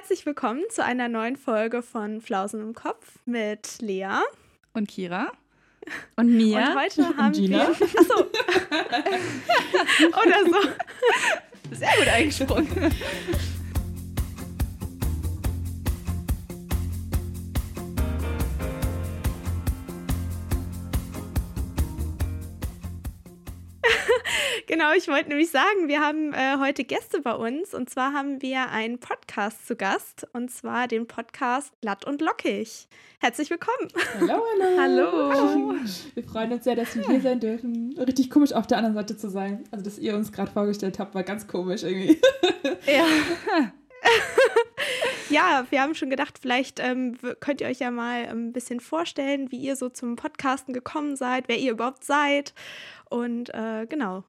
herzlich willkommen zu einer neuen Folge von Flausen im Kopf mit Lea und Kira. Und mir. Und heute haben Gina. wir. Achso. Oder so. Sehr gut eingesprungen. Genau, ich wollte nämlich sagen, wir haben äh, heute Gäste bei uns und zwar haben wir einen Podcast zu Gast und zwar den Podcast Glatt und Lockig. Herzlich willkommen. Hallo, hallo. Hallo. Wir freuen uns sehr, dass wir hier sein dürfen. Richtig komisch auf der anderen Seite zu sein. Also, dass ihr uns gerade vorgestellt habt, war ganz komisch irgendwie. Ja. ja, wir haben schon gedacht, vielleicht ähm, könnt ihr euch ja mal ein bisschen vorstellen, wie ihr so zum Podcasten gekommen seid, wer ihr überhaupt seid. Und äh, genau,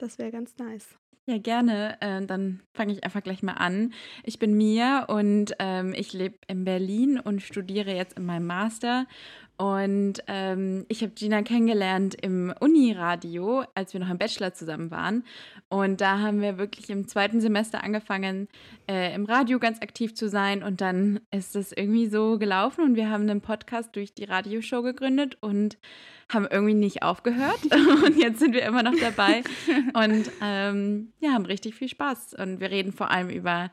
das wäre ganz nice. Ja, gerne. Äh, dann fange ich einfach gleich mal an. Ich bin Mia und ähm, ich lebe in Berlin und studiere jetzt in meinem Master. Und ähm, ich habe Gina kennengelernt im Uniradio, als wir noch im Bachelor zusammen waren. Und da haben wir wirklich im zweiten Semester angefangen, äh, im Radio ganz aktiv zu sein. Und dann ist es irgendwie so gelaufen und wir haben einen Podcast durch die Radioshow gegründet und haben irgendwie nicht aufgehört. und jetzt sind wir immer noch dabei und ähm, ja, haben richtig viel Spaß. Und wir reden vor allem über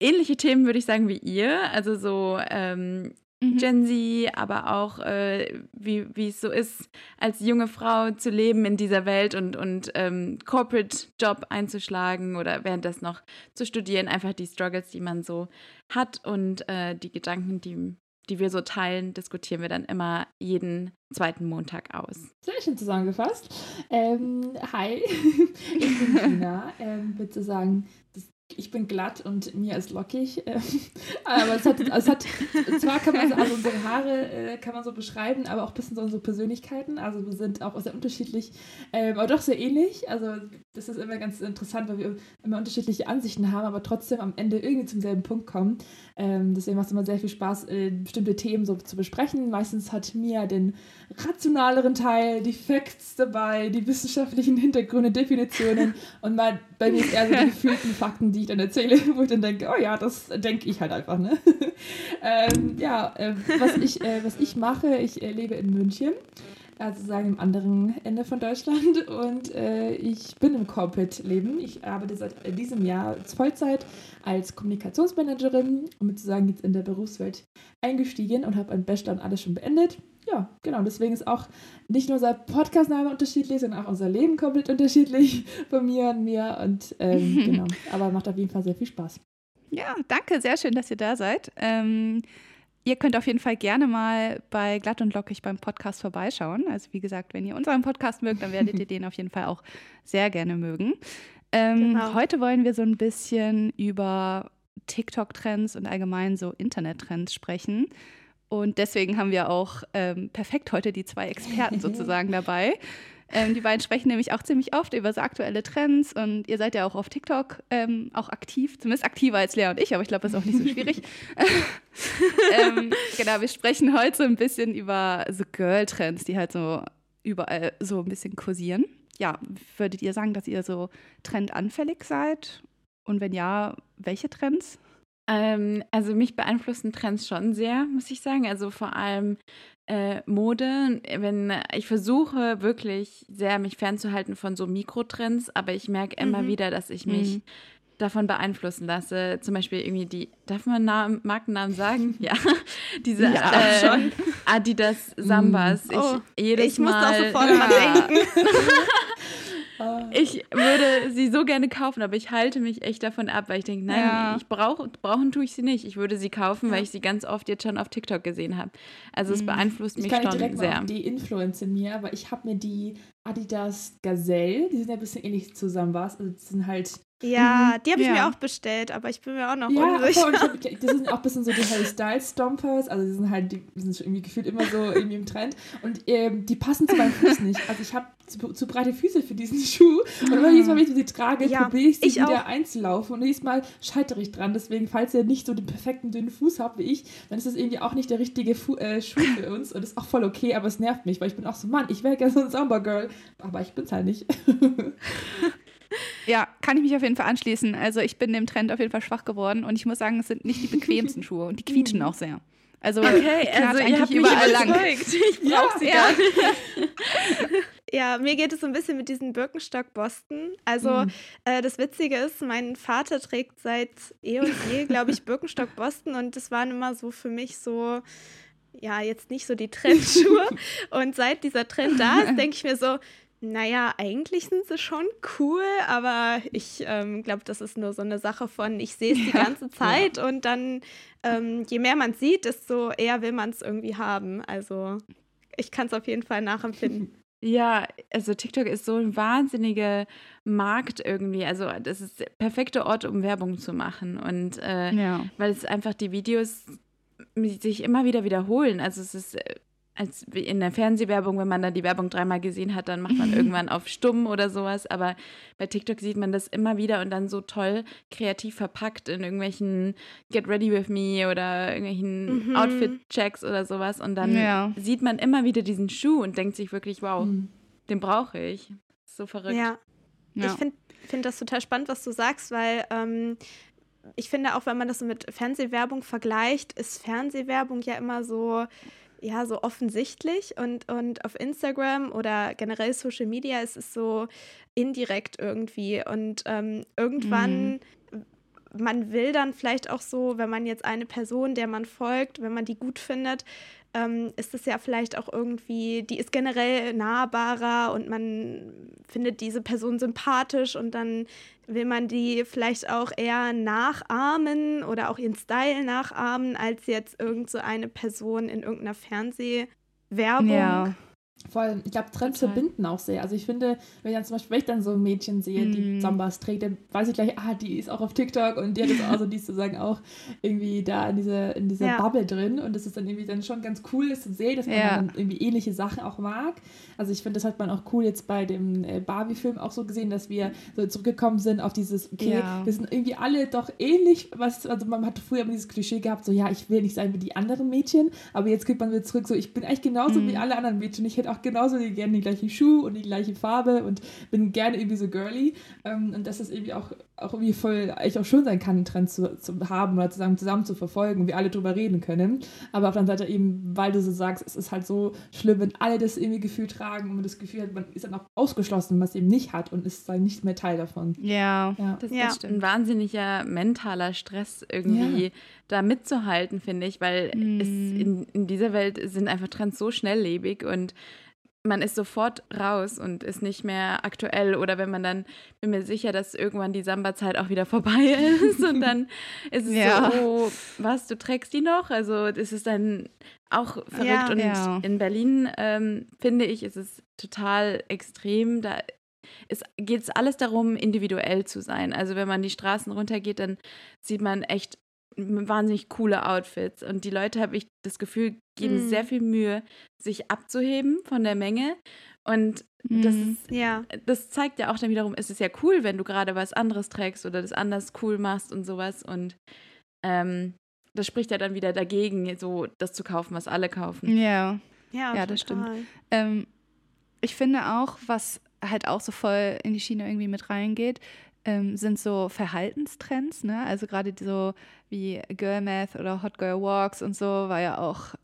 ähnliche Themen, würde ich sagen, wie ihr. Also so ähm, mhm. Gen Z, aber auch äh, wie, wie es so ist, als junge Frau zu leben in dieser Welt und, und ähm, Corporate-Job einzuschlagen oder während das noch zu studieren. Einfach die Struggles, die man so hat und äh, die Gedanken, die, die wir so teilen, diskutieren wir dann immer jeden zweiten Montag aus. Sehr schön zusammengefasst. Ähm, hi, ich bin Tina. Ähm, würde sagen, das ich bin glatt und mir ist lockig. Ähm, aber es hat, es hat zwar kann man also unsere Haare äh, kann man so beschreiben, aber auch ein bisschen so unsere Persönlichkeiten. Also wir sind auch sehr unterschiedlich, ähm, aber doch sehr ähnlich. Also das ist immer ganz interessant, weil wir immer unterschiedliche Ansichten haben, aber trotzdem am Ende irgendwie zum selben Punkt kommen. Ähm, deswegen macht es immer sehr viel Spaß, äh, bestimmte Themen so zu besprechen. Meistens hat Mia den rationaleren Teil, die Facts dabei, die wissenschaftlichen Hintergründe, Definitionen und mal, bei mir ist eher so die gefühlten Fakten, die ich dann erzähle, wo ich dann denke, oh ja, das denke ich halt einfach, ne? ähm, ja, äh, was, ich, äh, was ich mache, ich äh, lebe in München, also sagen am anderen Ende von Deutschland und äh, ich bin im Corporate-Leben. Ich arbeite seit diesem Jahr Vollzeit als Kommunikationsmanagerin und sozusagen jetzt in der Berufswelt eingestiegen und habe einen Bachelor und alles schon beendet ja, genau. Deswegen ist auch nicht nur unser Podcast-Name unterschiedlich, sondern auch unser Leben komplett unterschiedlich von mir und mir. Und ähm, genau. Aber macht auf jeden Fall sehr viel Spaß. Ja, danke. Sehr schön, dass ihr da seid. Ähm, ihr könnt auf jeden Fall gerne mal bei Glatt und Lockig beim Podcast vorbeischauen. Also wie gesagt, wenn ihr unseren Podcast mögt, dann werdet ihr den auf jeden Fall auch sehr gerne mögen. Ähm, genau. Heute wollen wir so ein bisschen über TikTok-Trends und allgemein so Internet-Trends sprechen. Und deswegen haben wir auch ähm, perfekt heute die zwei Experten sozusagen dabei. Ähm, die beiden sprechen nämlich auch ziemlich oft über so aktuelle Trends und ihr seid ja auch auf TikTok ähm, auch aktiv, zumindest aktiver als Lea und ich, aber ich glaube, das ist auch nicht so schwierig. ähm, genau, wir sprechen heute so ein bisschen über so Girl-Trends, die halt so überall so ein bisschen kursieren. Ja, würdet ihr sagen, dass ihr so trendanfällig seid? Und wenn ja, welche Trends? Ähm, also mich beeinflussen Trends schon sehr, muss ich sagen. Also vor allem äh, Mode. Wenn ich versuche wirklich sehr mich fernzuhalten von so Mikrotrends, aber ich merke immer mhm. wieder, dass ich mich mhm. davon beeinflussen lasse. Zum Beispiel irgendwie die, darf man Namen, Markennamen sagen? ja, diese ja, äh, Adidas Sambas. Ich, oh, jedes ich Mal, muss da sofort ja. denken. Ah. Ich würde sie so gerne kaufen, aber ich halte mich echt davon ab, weil ich denke, nein, ja. ich brauche, brauchen tue ich sie nicht. Ich würde sie kaufen, ja. weil ich sie ganz oft jetzt schon auf TikTok gesehen habe. Also es mhm. beeinflusst mich schon direkt sehr. Mal die Influence in mir, aber ich habe mir die Adidas Gazelle, die sind ja ein bisschen ähnlich zusammen, was? Also das sind halt ja, mhm. die habe ich ja. mir auch bestellt, aber ich bin mir auch noch ja, unsicher. Ja, das sind auch ein bisschen so die Harry Styles Stompers, also die sind halt, die sind irgendwie gefühlt immer so irgendwie im Trend und ähm, die passen zu meinem Fuß nicht. Also ich habe zu, zu, breite Füße für diesen Schuh und immer jedes Mal, wenn ich sie trage, ja, probiere ich sie ich wieder auch. einzulaufen und jedes Mal scheitere ich dran. Deswegen, falls ihr nicht so den perfekten dünnen Fuß habt wie ich, dann ist das irgendwie auch nicht der richtige Fu äh, Schuh für uns und das ist auch voll okay, aber es nervt mich, weil ich bin auch so, Mann, ich wäre gerne so ein Samba-Girl, aber ich bin's halt nicht. Ja, kann ich mich auf jeden Fall anschließen. Also ich bin dem Trend auf jeden Fall schwach geworden und ich muss sagen, es sind nicht die bequemsten Schuhe und die quietschen auch sehr. Also okay, also ihr habt überall lang. Ich brauche ja, sie ja. gar nicht. Ja, mir geht es so ein bisschen mit diesem Birkenstock Boston. Also mhm. äh, das Witzige ist, mein Vater trägt seit eh und je, glaube ich, Birkenstock Boston und das waren immer so für mich so, ja, jetzt nicht so die Trendschuhe. und seit dieser Trend da ist, denke ich mir so, naja, eigentlich sind sie schon cool, aber ich ähm, glaube, das ist nur so eine Sache von, ich sehe es die ganze Zeit ja. und dann, ähm, je mehr man sieht, desto eher will man es irgendwie haben. Also ich kann es auf jeden Fall nachempfinden. Ja, also TikTok ist so ein wahnsinniger Markt irgendwie. Also das ist der perfekte Ort, um Werbung zu machen. Und äh, ja. weil es einfach die Videos sich immer wieder wiederholen. Also es ist äh, als in der Fernsehwerbung, wenn man dann die Werbung dreimal gesehen hat, dann macht man irgendwann auf stumm oder sowas. Aber bei TikTok sieht man das immer wieder und dann so toll kreativ verpackt in irgendwelchen Get Ready with Me oder irgendwelchen mhm. Outfit-Checks oder sowas. Und dann ja. sieht man immer wieder diesen Schuh und denkt sich wirklich, wow, mhm. den brauche ich. So verrückt. Ja. ja. Ich finde find das total spannend, was du sagst, weil ähm, ich finde auch, wenn man das mit Fernsehwerbung vergleicht, ist Fernsehwerbung ja immer so ja, so offensichtlich und, und auf Instagram oder generell Social Media ist es so indirekt irgendwie und ähm, irgendwann, mhm. Man will dann vielleicht auch so, wenn man jetzt eine Person, der man folgt, wenn man die gut findet, ähm, ist es ja vielleicht auch irgendwie, die ist generell nahbarer und man findet diese Person sympathisch und dann will man die vielleicht auch eher nachahmen oder auch ihren Style nachahmen, als jetzt irgend so eine Person in irgendeiner Fernsehwerbung. Ja. Voll, ich glaube, Trends Total. verbinden auch sehr. Also ich finde, wenn ich dann zum Beispiel, wenn ich dann so ein Mädchen sehe, die mm. Zambas trägt, dann weiß ich gleich, ah, die ist auch auf TikTok und die hat jetzt auch so, die ist sozusagen auch irgendwie da in, diese, in dieser ja. Bubble drin und das ist dann irgendwie dann schon ganz cool, das zu sehen, dass man ja. dann irgendwie ähnliche Sachen auch mag. Also ich finde, das hat man auch cool jetzt bei dem äh, Barbie-Film auch so gesehen, dass wir so zurückgekommen sind auf dieses, okay, ja. wir sind irgendwie alle doch ähnlich, was, also man hatte früher immer dieses Klischee gehabt, so ja, ich will nicht sein wie die anderen Mädchen, aber jetzt geht man wieder zurück, so ich bin eigentlich genauso mm. wie alle anderen Mädchen, ich hätte auch genauso gerne die gleichen Schuhe und die gleiche Farbe und bin gerne irgendwie so girly ähm, und dass es irgendwie auch, auch irgendwie voll eigentlich auch schön sein kann, einen Trend zu, zu haben oder zusammen, zusammen zu verfolgen und wir alle drüber reden können, aber auf der anderen Seite eben, weil du so sagst, es ist halt so schlimm, wenn alle das irgendwie gefühlt tragen und man das Gefühl hat, man ist dann auch ausgeschlossen, wenn man es eben nicht hat und ist dann nicht mehr Teil davon. Ja, ja. das, ja. stimmt. Ein wahnsinniger mentaler Stress irgendwie ja. da mitzuhalten, finde ich, weil mm. es in, in dieser Welt sind einfach Trends so schnelllebig und man ist sofort raus und ist nicht mehr aktuell. Oder wenn man dann, bin mir sicher, dass irgendwann die Samba-Zeit auch wieder vorbei ist und dann ist es ja. so, oh, was, du trägst die noch? Also das ist dann auch verrückt. Ja, und ja. in Berlin ähm, finde ich, ist es total extrem. Da geht es alles darum, individuell zu sein. Also wenn man die Straßen runtergeht, dann sieht man echt wahnsinnig coole Outfits. Und die Leute, habe ich das Gefühl, geben mm. sehr viel Mühe, sich abzuheben von der Menge. Und das, mhm. ist, ja. das zeigt ja auch dann wiederum, es ist ja cool, wenn du gerade was anderes trägst oder das anders cool machst und sowas. Und ähm, das spricht ja dann wieder dagegen, so das zu kaufen, was alle kaufen. Ja, ja, ja das stimmt. Ähm, ich finde auch, was halt auch so voll in die Schiene irgendwie mit reingeht, ähm, sind so Verhaltenstrends, ne? Also gerade so wie Girl Math oder Hot Girl Walks und so war ja auch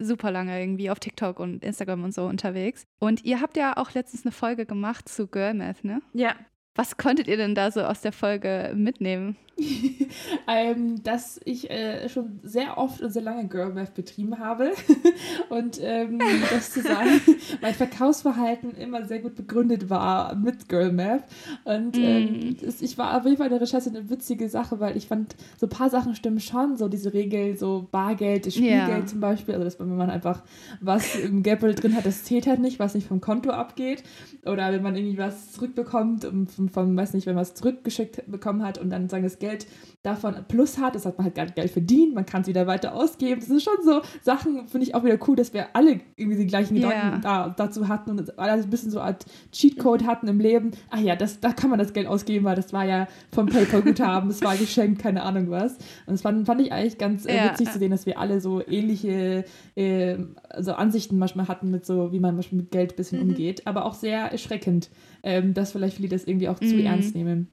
super lange irgendwie auf TikTok und Instagram und so unterwegs. Und ihr habt ja auch letztens eine Folge gemacht zu Girl Math, ne? Ja. Was konntet ihr denn da so aus der Folge mitnehmen? ähm, dass ich äh, schon sehr oft und sehr lange Girl Math betrieben habe und ähm, das zu sagen, mein Verkaufsverhalten immer sehr gut begründet war mit Girl Math und mm. ähm, das, ich war auf jeden Fall in der Recherche eine witzige Sache, weil ich fand, so ein paar Sachen stimmen schon, so diese Regel, so Bargeld, Spielgeld yeah. zum Beispiel, also dass wenn man einfach was im Geldbeutel drin hat, das zählt halt nicht, was nicht vom Konto abgeht oder wenn man irgendwie was zurückbekommt, vom, vom, weiß nicht, wenn man was zurückgeschickt bekommen hat und dann sagen das Geld davon Plus hat, das hat man halt Geld verdient, man kann es wieder weiter ausgeben. Das sind schon so Sachen, finde ich auch wieder cool, dass wir alle irgendwie die gleichen Gedanken yeah. da, dazu hatten und alle ein bisschen so eine Art Cheatcode hatten im Leben. Ach ja, das, da kann man das Geld ausgeben, weil das war ja vom PayPal-Guthaben, es war geschenkt, keine Ahnung was. Und das fand, fand ich eigentlich ganz äh, witzig zu sehen, dass wir alle so ähnliche äh, also Ansichten manchmal hatten mit so, wie man manchmal mit Geld ein bisschen mhm. umgeht, aber auch sehr erschreckend, ähm, dass vielleicht viele das irgendwie auch mhm. zu ernst nehmen.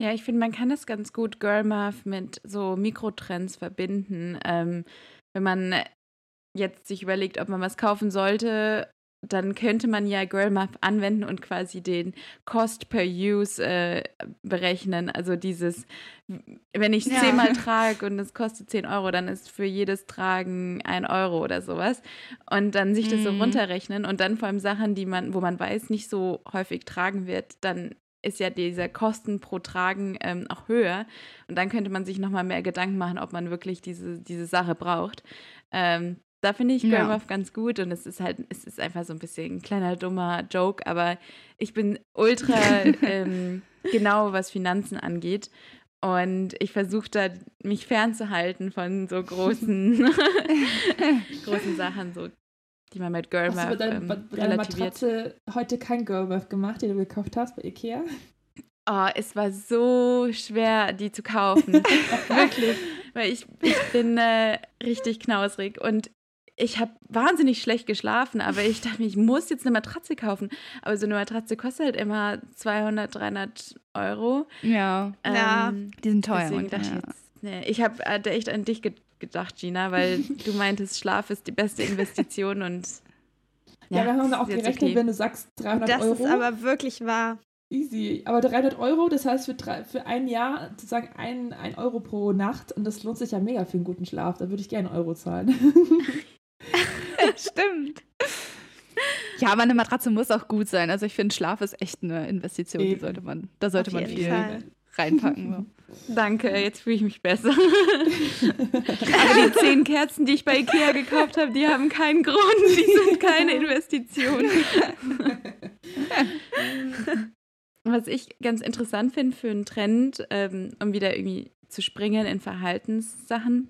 Ja, ich finde, man kann das ganz gut Girl Math mit so Mikrotrends verbinden. Ähm, wenn man jetzt sich überlegt, ob man was kaufen sollte, dann könnte man ja Girl Math anwenden und quasi den Cost per Use äh, berechnen. Also dieses, wenn ich es ja. zehnmal trage und es kostet 10 Euro, dann ist für jedes Tragen ein Euro oder sowas. Und dann sich das mhm. so runterrechnen und dann vor allem Sachen, die man, wo man weiß, nicht so häufig tragen wird, dann ist ja dieser Kosten pro Tragen ähm, auch höher. Und dann könnte man sich nochmal mehr Gedanken machen, ob man wirklich diese, diese Sache braucht. Ähm, da finde ich Girl ja. ganz gut und es ist halt, es ist einfach so ein bisschen ein kleiner dummer Joke, aber ich bin ultra ähm, genau, was Finanzen angeht. Und ich versuche da, mich fernzuhalten von so großen, großen Sachen, so, die man mit Girl Hast du bei, dein, ähm, bei deiner Matratze heute kein Girl gemacht, die du gekauft hast bei Ikea? Oh, es war so schwer, die zu kaufen. Wirklich. Weil ich, ich bin äh, richtig knausrig und ich habe wahnsinnig schlecht geschlafen, aber ich dachte mir, ich muss jetzt eine Matratze kaufen. Aber so eine Matratze kostet halt immer 200, 300 Euro. Ja, ähm, ja. die sind teuer. Deswegen dachte ja. ich jetzt, nee, ich habe äh, echt an dich ge gedacht, Gina, weil du meintest, Schlaf ist die beste Investition und ja, ja wir haben auch gerechnet, okay. wenn du sagst 300 das Euro. Das ist aber wirklich wahr. Easy. Aber 300 Euro, das heißt für, drei, für ein Jahr sozusagen ein, ein Euro pro Nacht und das lohnt sich ja mega für einen guten Schlaf. Da würde ich gerne Euro zahlen. Stimmt. Ja, aber eine Matratze muss auch gut sein. Also ich finde, Schlaf ist echt eine Investition. Die sollte man, da sollte man viel Fall. reinpacken. So. Danke, jetzt fühle ich mich besser. aber die zehn Kerzen, die ich bei Ikea gekauft habe, die haben keinen Grund. Die sind keine Investition. Was ich ganz interessant finde für einen Trend, ähm, um wieder irgendwie zu springen in Verhaltenssachen,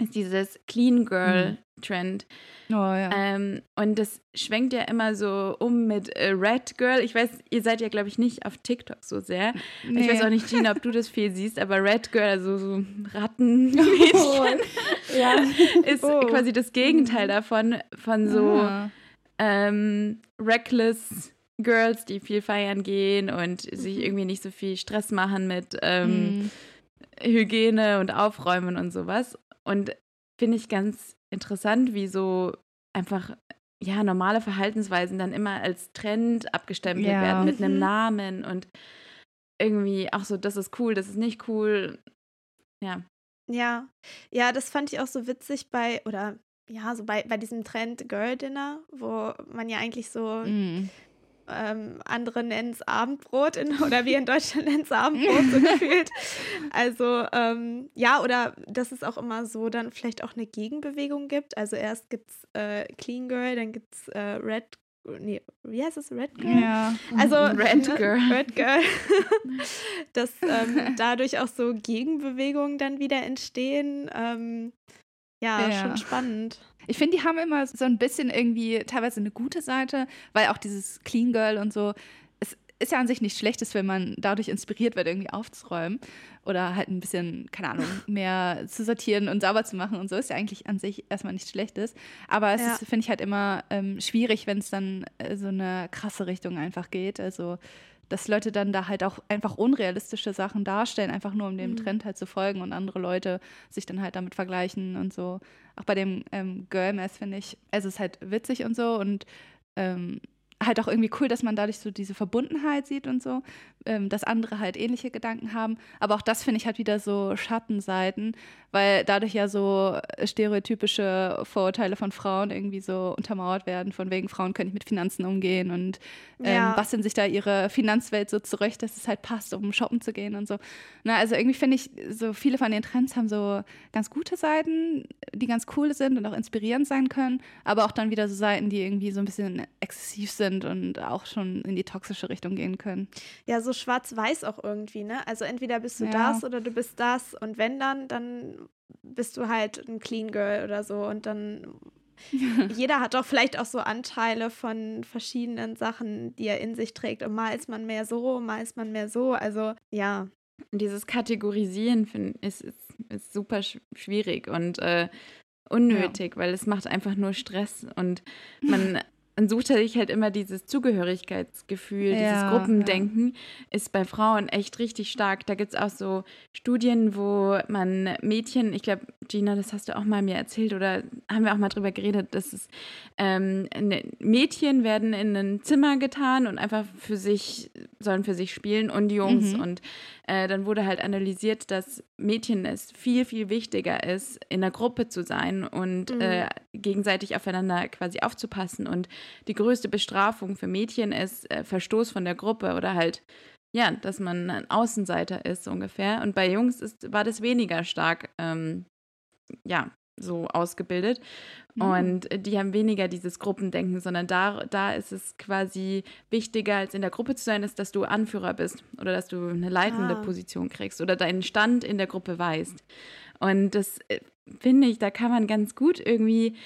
ist dieses Clean Girl mhm. Trend. Oh, ja. Ähm, und das schwenkt ja immer so um mit äh, Red Girl. Ich weiß, ihr seid ja, glaube ich, nicht auf TikTok so sehr. Nee. Ich weiß auch nicht, Gina, ob du das viel siehst, aber Red Girl, also so Rattenmädchen, oh. ja. ist oh. quasi das Gegenteil davon, von so ah. ähm, reckless Girls, die viel feiern gehen und sich mhm. irgendwie nicht so viel Stress machen mit ähm, mm. Hygiene und Aufräumen und sowas. Und finde ich ganz interessant, wie so einfach ja normale Verhaltensweisen dann immer als Trend abgestempelt ja. werden mit einem mhm. Namen und irgendwie auch so, das ist cool, das ist nicht cool. Ja. Ja, ja, das fand ich auch so witzig bei, oder ja, so bei, bei diesem Trend Girl Dinner, wo man ja eigentlich so mm ähm, andere nennen es Abendbrot in, oder wir in Deutschland nennen es Abendbrot so gefühlt. Also ähm, ja, oder dass es auch immer so dann vielleicht auch eine Gegenbewegung gibt. Also erst gibt es äh, Clean Girl, dann gibt es äh, Red Nee, wie heißt es? Red Girl? Ja. Also Red ne, Girl. Red Girl. dass ähm, dadurch auch so Gegenbewegungen dann wieder entstehen. Ja, ja, schon spannend. Ich finde, die haben immer so ein bisschen irgendwie teilweise eine gute Seite, weil auch dieses Clean Girl und so, es ist ja an sich nichts Schlechtes, wenn man dadurch inspiriert wird, irgendwie aufzuräumen oder halt ein bisschen, keine Ahnung, mehr zu sortieren und sauber zu machen und so, ist ja eigentlich an sich erstmal nichts Schlechtes. Aber es ja. finde ich halt immer ähm, schwierig, wenn es dann äh, so eine krasse Richtung einfach geht. Also dass Leute dann da halt auch einfach unrealistische Sachen darstellen, einfach nur um dem mhm. Trend halt zu folgen und andere Leute sich dann halt damit vergleichen und so. Auch bei dem ähm, Girl Mess finde ich, also es ist halt witzig und so und ähm, halt auch irgendwie cool, dass man dadurch so diese Verbundenheit sieht und so, ähm, dass andere halt ähnliche Gedanken haben. Aber auch das finde ich halt wieder so Schattenseiten, weil dadurch ja so stereotypische Vorurteile von Frauen irgendwie so untermauert werden, von wegen Frauen können nicht mit Finanzen umgehen und ähm, ja. basteln sich da ihre Finanzwelt so zurecht, dass es halt passt, um shoppen zu gehen und so. Na, also irgendwie finde ich, so viele von den Trends haben so ganz gute Seiten, die ganz cool sind und auch inspirierend sein können, aber auch dann wieder so Seiten, die irgendwie so ein bisschen exzessiv sind und auch schon in die toxische Richtung gehen können. Ja, so schwarz-weiß auch irgendwie, ne? Also entweder bist du ja. das oder du bist das und wenn dann, dann bist du halt ein Clean Girl oder so und dann jeder hat doch vielleicht auch so Anteile von verschiedenen Sachen, die er in sich trägt. Und mal ist man mehr so, mal ist man mehr so. Also ja. Dieses Kategorisieren find, ist, ist, ist super schwierig und äh, unnötig, ja. weil es macht einfach nur Stress und man man sucht sich halt immer dieses Zugehörigkeitsgefühl, ja, dieses Gruppendenken, ja. ist bei Frauen echt richtig stark. Da gibt es auch so Studien, wo man Mädchen, ich glaube, Gina, das hast du auch mal mir erzählt oder haben wir auch mal drüber geredet, dass es ähm, ne, Mädchen werden in ein Zimmer getan und einfach für sich, sollen für sich spielen und Jungs. Mhm. Und äh, dann wurde halt analysiert, dass Mädchen es viel, viel wichtiger ist, in der Gruppe zu sein und mhm. äh, gegenseitig aufeinander quasi aufzupassen. Und die größte Bestrafung für Mädchen ist äh, Verstoß von der Gruppe oder halt, ja, dass man ein Außenseiter ist ungefähr. Und bei Jungs ist, war das weniger stark, ähm, ja, so ausgebildet. Mhm. Und die haben weniger dieses Gruppendenken, sondern da, da ist es quasi wichtiger, als in der Gruppe zu sein, ist, dass du Anführer bist oder dass du eine leitende ah. Position kriegst oder deinen Stand in der Gruppe weißt. Und das äh, finde ich, da kann man ganz gut irgendwie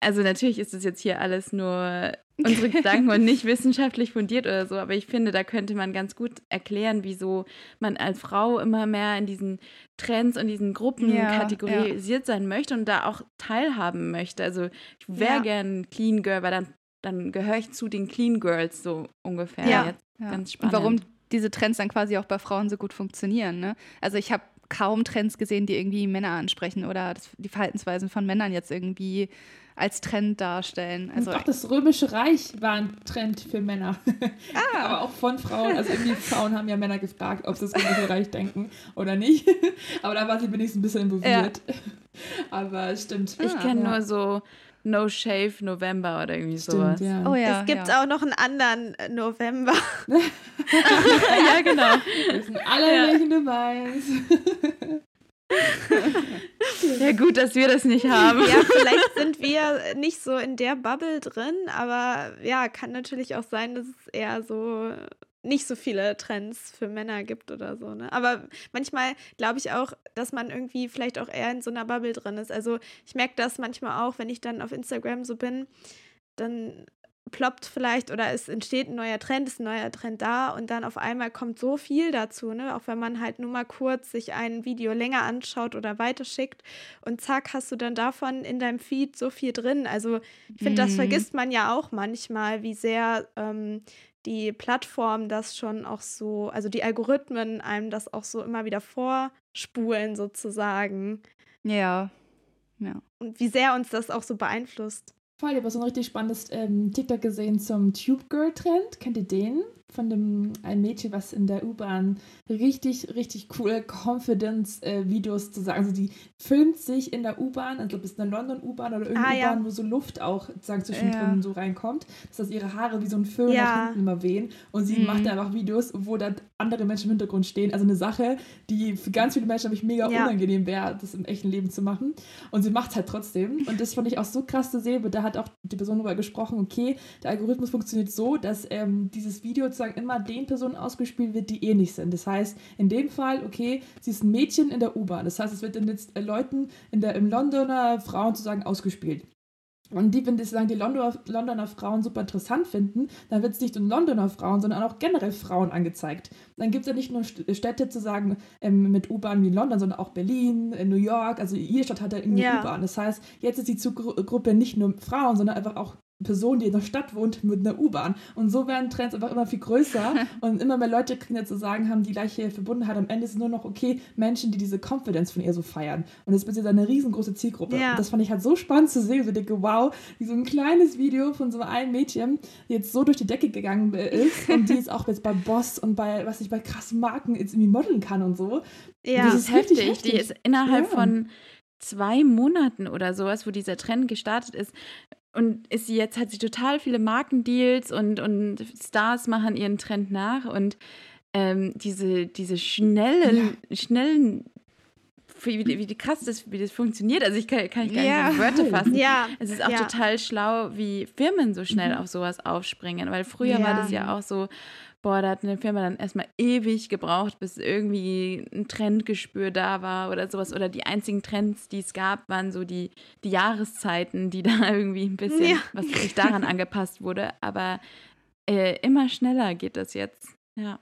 also natürlich ist es jetzt hier alles nur unsere Gedanken und nicht wissenschaftlich fundiert oder so, aber ich finde, da könnte man ganz gut erklären, wieso man als Frau immer mehr in diesen Trends und diesen Gruppen ja, kategorisiert ja. sein möchte und da auch teilhaben möchte. Also ich wäre ja. gern Clean Girl, weil dann, dann gehöre ich zu den Clean Girls so ungefähr. Ja, jetzt. ganz spannend. Und warum diese Trends dann quasi auch bei Frauen so gut funktionieren. Ne? Also ich habe kaum Trends gesehen, die irgendwie Männer ansprechen oder das, die Verhaltensweisen von Männern jetzt irgendwie als Trend darstellen. Also auch das Römische Reich war ein Trend für Männer. Ah. Aber auch von Frauen. Also irgendwie Frauen haben ja Männer gefragt, ob sie das Römische Reich denken oder nicht. Aber da war sie wenigstens ein bisschen involviert. Ja. Aber stimmt. Ich ah, kenne ja. nur so No Shave November oder irgendwie Stimmt, sowas. Ja. Oh ja. Es gibt ja. auch noch einen anderen November. ja, genau. Wir sind alle ja. meinst. Ja, gut, dass wir das nicht haben. Ja, vielleicht sind wir nicht so in der Bubble drin, aber ja, kann natürlich auch sein, dass es eher so nicht so viele Trends für Männer gibt oder so. Ne? Aber manchmal glaube ich auch, dass man irgendwie vielleicht auch eher in so einer Bubble drin ist. Also ich merke das manchmal auch, wenn ich dann auf Instagram so bin, dann ploppt vielleicht oder es entsteht ein neuer Trend, ist ein neuer Trend da und dann auf einmal kommt so viel dazu, ne? Auch wenn man halt nur mal kurz sich ein Video länger anschaut oder weiterschickt und zack, hast du dann davon in deinem Feed so viel drin. Also ich finde, mhm. das vergisst man ja auch manchmal, wie sehr ähm, die Plattform das schon auch so, also die Algorithmen einem das auch so immer wieder vorspulen sozusagen. Ja. Ja. Und wie sehr uns das auch so beeinflusst. Voll, ich habe so ein richtig spannendes ähm, TikTok gesehen zum Tube Girl Trend. Kennt ihr den? Von dem ein Mädchen, was in der U-Bahn richtig, richtig coole Confidence-Videos äh, zu sagen. Also die filmt sich in der U-Bahn, also bis eine London U-Bahn oder irgendeine ah, U-Bahn, ja. wo so Luft auch sagen zwischendrin ja. so reinkommt, dass das ihre Haare wie so ein Föhn ja. nach hinten immer wehen. Und sie mhm. macht einfach Videos, wo dann andere Menschen im Hintergrund stehen. Also eine Sache, die für ganz viele Menschen nämlich mega unangenehm wäre, das im echten Leben zu machen. Und sie macht es halt trotzdem. Und das fand ich auch so krass zu sehen. Da hat auch die Person darüber gesprochen, okay, der Algorithmus funktioniert so, dass ähm, dieses Video sozusagen immer den Personen ausgespielt wird, die ähnlich sind. Das heißt, in dem Fall, okay, sie ist ein Mädchen in der U-Bahn. Das heißt, es wird dann jetzt äh, Leuten in der, im Londoner Frauen sozusagen ausgespielt. Und die, wenn die, sagen, die Londoner, Londoner Frauen super interessant finden, dann wird es nicht nur Londoner Frauen, sondern auch generell Frauen angezeigt. Dann gibt es ja nicht nur Städte zu sagen ähm, mit U-Bahn wie London, sondern auch Berlin, New York. Also jede Stadt hat ja irgendwie ja. U-Bahn. Das heißt, jetzt ist die Zielgruppe nicht nur Frauen, sondern einfach auch Person, die in der Stadt wohnt, mit einer U-Bahn. Und so werden Trends einfach immer viel größer und immer mehr Leute kriegen ja zu sagen, haben die gleiche Verbundenheit. Am Ende ist es nur noch, okay, Menschen, die diese Confidence von ihr so feiern. Und das ist jetzt eine riesengroße Zielgruppe. Ja. Und das fand ich halt so spannend zu sehen. So denke, wow, wie so ein kleines Video von so einem Mädchen, die jetzt so durch die Decke gegangen ist und die jetzt auch jetzt bei Boss und bei, was ich bei krassen Marken jetzt irgendwie modeln kann und so. Ja, das ist heftig. heftig. Die ist innerhalb ja. von zwei Monaten oder sowas, wo dieser Trend gestartet ist, und ist sie jetzt hat sie total viele Markendeals und, und Stars machen ihren Trend nach und ähm, diese, diese schnellen, ja. schnellen wie, wie, wie krass das, wie das funktioniert. Also ich kann, kann ich gar ja. nicht in Wörter fassen. Ja. Es ist auch ja. total schlau, wie Firmen so schnell mhm. auf sowas aufspringen. Weil früher war das ja auch so, boah, da hat eine Firma dann erstmal ewig gebraucht, bis irgendwie ein Trendgespür da war oder sowas. Oder die einzigen Trends, die es gab, waren so die, die Jahreszeiten, die da irgendwie ein bisschen, ja. was sich daran angepasst wurde. Aber äh, immer schneller geht das jetzt. Ja.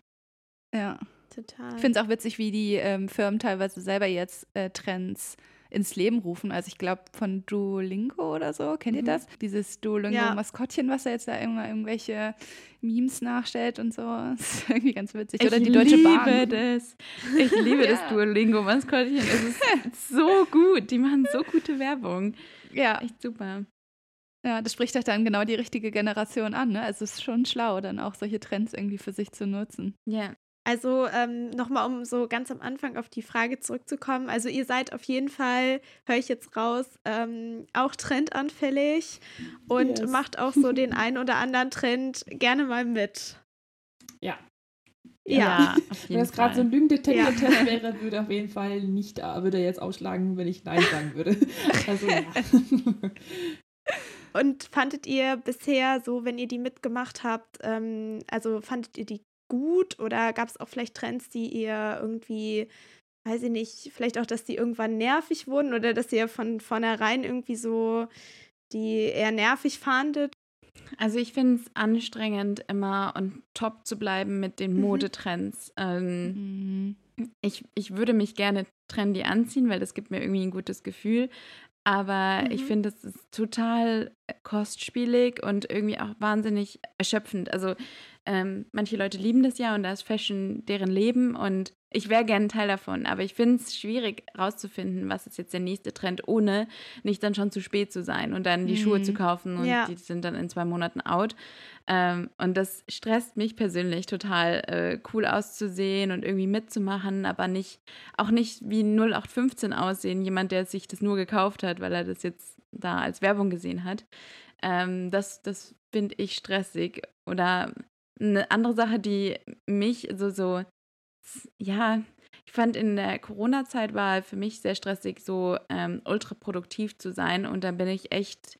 Ja. Total. Ich finde es auch witzig, wie die ähm, Firmen teilweise selber jetzt äh, Trends ins Leben rufen. Also ich glaube von Duolingo oder so, kennt ihr mhm. das? Dieses Duolingo-Maskottchen, was er jetzt da immer irgendwelche Memes nachstellt und so. Das ist irgendwie ganz witzig. Oder ich die Deutsche Bahn. Ich liebe das. Ich liebe ja. das Duolingo-Maskottchen. Es ist so gut. Die machen so gute Werbung. Ja. Echt super. Ja, das spricht euch dann genau die richtige Generation an. Ne? Also es ist schon schlau, dann auch solche Trends irgendwie für sich zu nutzen. Ja. Also ähm, nochmal, um so ganz am Anfang auf die Frage zurückzukommen. Also ihr seid auf jeden Fall, höre ich jetzt raus, ähm, auch trendanfällig und yes. macht auch so den einen oder anderen Trend gerne mal mit. Ja. Ja, ja wenn das gerade so ein Lügendetektor-Test ja. wäre, würde auf jeden Fall nicht, würde jetzt ausschlagen, wenn ich Nein sagen würde. Also ja. Und fandet ihr bisher so, wenn ihr die mitgemacht habt, ähm, also fandet ihr die gut oder gab es auch vielleicht Trends, die ihr irgendwie, weiß ich nicht, vielleicht auch, dass die irgendwann nervig wurden oder dass ihr von vornherein irgendwie so die eher nervig fandet? Also ich finde es anstrengend, immer on top zu bleiben mit den mhm. Modetrends. Ähm, mhm. ich, ich würde mich gerne trendy anziehen, weil das gibt mir irgendwie ein gutes Gefühl. Aber mhm. ich finde, es ist total kostspielig und irgendwie auch wahnsinnig erschöpfend. Also ähm, manche Leute lieben das ja und da ist Fashion deren Leben und ich wäre gerne Teil davon, aber ich finde es schwierig rauszufinden, was ist jetzt der nächste Trend, ohne nicht dann schon zu spät zu sein und dann die mhm. Schuhe zu kaufen und ja. die sind dann in zwei Monaten out. Ähm, und das stresst mich persönlich total, äh, cool auszusehen und irgendwie mitzumachen, aber nicht, auch nicht wie 0815 aussehen, jemand, der sich das nur gekauft hat, weil er das jetzt da als Werbung gesehen hat. Ähm, das das finde ich stressig. Oder eine andere Sache, die mich so, so, ja, ich fand in der Corona-Zeit war für mich sehr stressig, so ähm, ultra produktiv zu sein. Und da bin ich echt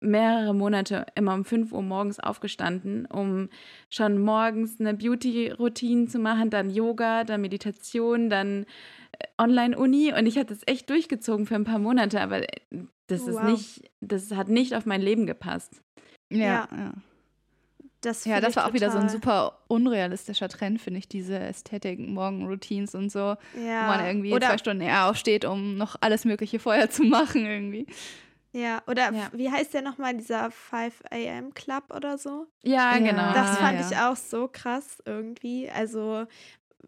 mehrere Monate immer um 5 Uhr morgens aufgestanden, um schon morgens eine Beauty-Routine zu machen, dann Yoga, dann Meditation, dann äh, Online-Uni. Und ich hatte es echt durchgezogen für ein paar Monate, aber äh, das oh, wow. ist nicht, das hat nicht auf mein Leben gepasst. Ja, ja. Das ja, das war auch wieder so ein super unrealistischer Trend, finde ich, diese Ästhetik, Morgenroutines und so, ja. wo man irgendwie oder zwei Stunden eher aufsteht, um noch alles Mögliche vorher zu machen irgendwie. Ja, oder ja. wie heißt der nochmal, dieser 5 AM Club oder so? Ja, ja. genau. Das fand ja. ich auch so krass irgendwie. Also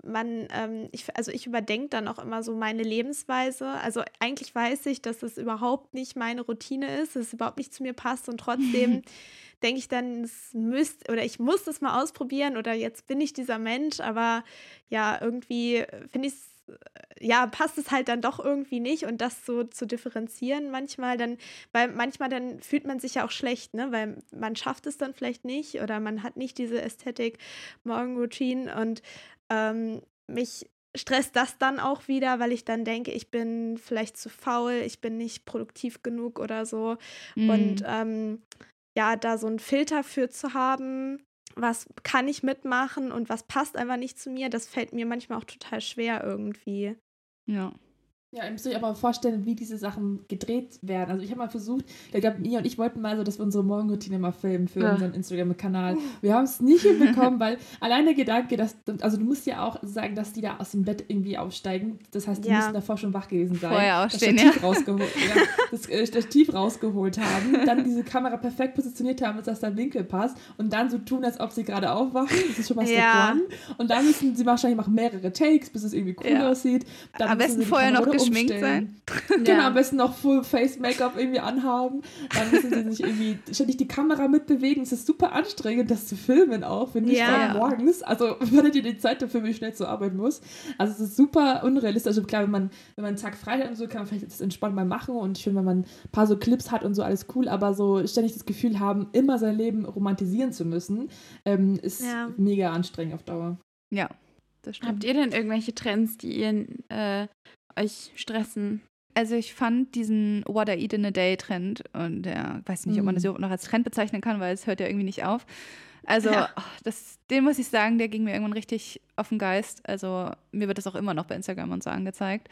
man, ähm, ich, also ich überdenke dann auch immer so meine Lebensweise. Also eigentlich weiß ich, dass es überhaupt nicht meine Routine ist, dass es überhaupt nicht zu mir passt und trotzdem denke ich dann, es müsst oder ich muss das mal ausprobieren oder jetzt bin ich dieser Mensch, aber ja, irgendwie finde ich es ja, passt es halt dann doch irgendwie nicht und das so zu differenzieren manchmal dann, weil manchmal dann fühlt man sich ja auch schlecht, ne, weil man schafft es dann vielleicht nicht oder man hat nicht diese Ästhetik Morgenroutine und ähm, mich stresst das dann auch wieder, weil ich dann denke, ich bin vielleicht zu faul, ich bin nicht produktiv genug oder so mhm. und ähm, ja, da so einen Filter für zu haben, was kann ich mitmachen und was passt einfach nicht zu mir, das fällt mir manchmal auch total schwer irgendwie. Ja. Ja, ihr müsst euch aber vorstellen, wie diese Sachen gedreht werden. Also ich habe mal versucht, ich glaube, Mia und ich wollten mal so, dass wir unsere Morgenroutine mal filmen für ja. unseren Instagram-Kanal. Wir haben es nicht hinbekommen, weil allein der Gedanke, dass, also du musst ja auch sagen, dass die da aus dem Bett irgendwie aufsteigen. Das heißt, die ja. müssen davor schon wach gewesen sein. Vorher aufstehen, das Stativ, ja. rausgeholt, ja, das äh, Stativ rausgeholt haben, dann diese Kamera perfekt positioniert haben, dass der Winkel passt und dann so tun, als ob sie gerade aufwachen. Das ist schon mal Step ja. One. Und dann müssen sie wahrscheinlich machen mehrere Takes, bis es irgendwie cool aussieht. Dann Am besten vorher noch geschminkt sein. Genau, ja. am besten noch Full Face Make-up irgendwie anhaben. Dann müssen sie sich irgendwie ständig die Kamera mitbewegen. Es ist super anstrengend, das zu filmen auch, wenn ich ja. morgens. Also, wenn ihr die Zeit dafür, wie schnell zur Arbeit muss. Also, es ist super unrealistisch. Also, klar, wenn man, wenn man einen Tag frei hat und so, kann man vielleicht das entspannt mal machen. Und ich finde, wenn man ein paar so Clips hat und so, alles cool. Aber so ständig das Gefühl haben, immer sein Leben romantisieren zu müssen, ähm, ist ja. mega anstrengend auf Dauer. Ja. Habt ihr denn irgendwelche Trends, die ihr äh, euch stressen? Also ich fand diesen What I Eat in a Day Trend und der weiß nicht, ob man das mhm. noch als Trend bezeichnen kann, weil es hört ja irgendwie nicht auf. Also ja. oh, das, den muss ich sagen, der ging mir irgendwann richtig auf den Geist. Also mir wird das auch immer noch bei Instagram und so angezeigt.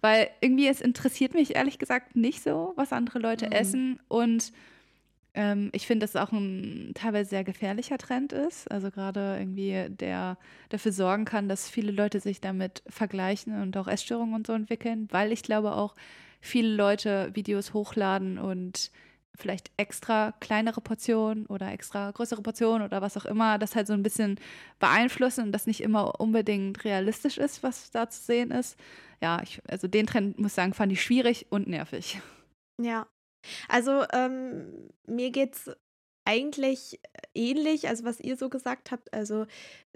Weil irgendwie es interessiert mich ehrlich gesagt nicht so, was andere Leute mhm. essen und ähm, ich finde, dass es auch ein teilweise sehr gefährlicher Trend ist. Also gerade irgendwie, der dafür sorgen kann, dass viele Leute sich damit vergleichen und auch Essstörungen und so entwickeln, weil ich glaube auch viele Leute Videos hochladen und vielleicht extra kleinere Portionen oder extra größere Portionen oder was auch immer, das halt so ein bisschen beeinflussen und das nicht immer unbedingt realistisch ist, was da zu sehen ist. Ja, ich, also den Trend, muss ich sagen, fand ich schwierig und nervig. Ja. Also ähm, mir geht es eigentlich ähnlich, also was ihr so gesagt habt. Also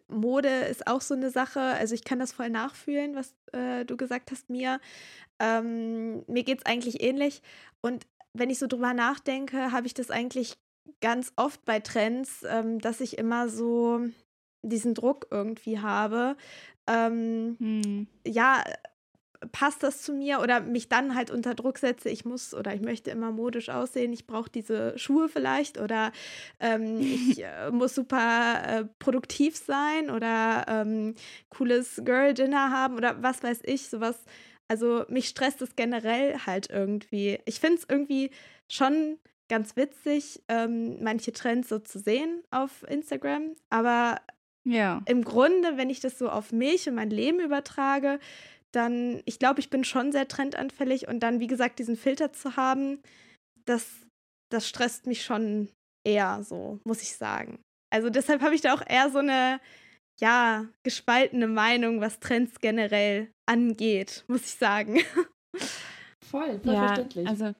Mode ist auch so eine Sache. Also ich kann das voll nachfühlen, was äh, du gesagt hast, Mia. Ähm, mir geht es eigentlich ähnlich. Und wenn ich so drüber nachdenke, habe ich das eigentlich ganz oft bei Trends, ähm, dass ich immer so diesen Druck irgendwie habe. Ähm, hm. Ja, passt das zu mir oder mich dann halt unter Druck setze, ich muss oder ich möchte immer modisch aussehen, ich brauche diese Schuhe vielleicht oder ähm, ich äh, muss super äh, produktiv sein oder ähm, cooles Girl-Dinner haben oder was weiß ich, sowas also mich stresst es generell halt irgendwie. Ich finde es irgendwie schon ganz witzig, ähm, manche Trends so zu sehen auf Instagram. Aber ja. im Grunde, wenn ich das so auf mich und mein Leben übertrage, dann, ich glaube, ich bin schon sehr trendanfällig und dann, wie gesagt, diesen Filter zu haben, das, das stresst mich schon eher so, muss ich sagen. Also deshalb habe ich da auch eher so eine ja, gespaltene Meinung, was Trends generell angeht, muss ich sagen. Voll, voll ja, verständlich. Also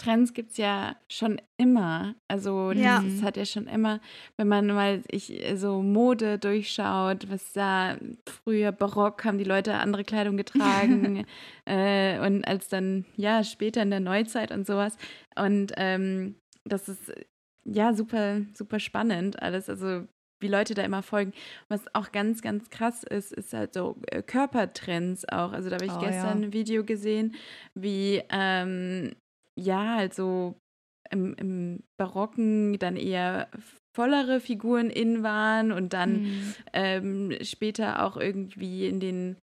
Trends gibt es ja schon immer. Also ja. das hat ja schon immer, wenn man mal ich, so Mode durchschaut, was da früher barock haben die Leute andere Kleidung getragen äh, und als dann, ja, später in der Neuzeit und sowas. Und ähm, das ist ja super, super spannend alles. Also wie Leute da immer folgen. Was auch ganz, ganz krass ist, ist halt so äh, Körpertrends auch. Also da habe ich oh, gestern ja. ein Video gesehen, wie ähm, ja, also im, im Barocken dann eher vollere Figuren in waren und dann mhm. ähm, später auch irgendwie in den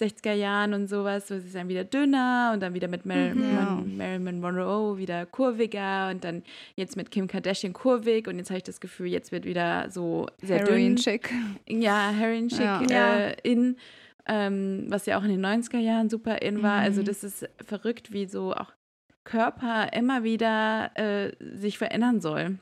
60er Jahren und sowas, so ist es dann wieder dünner und dann wieder mit Mar mhm. ja. Marilyn Monroe wieder kurviger und dann jetzt mit Kim Kardashian kurvig und jetzt habe ich das Gefühl, jetzt wird wieder so sehr Heroin dünn. Chick. Ja, Heroin Chick ja. Äh, in, ähm, was ja auch in den 90er Jahren super in war. Also mhm. Also das ist verrückt, wie so auch Körper immer wieder äh, sich verändern soll.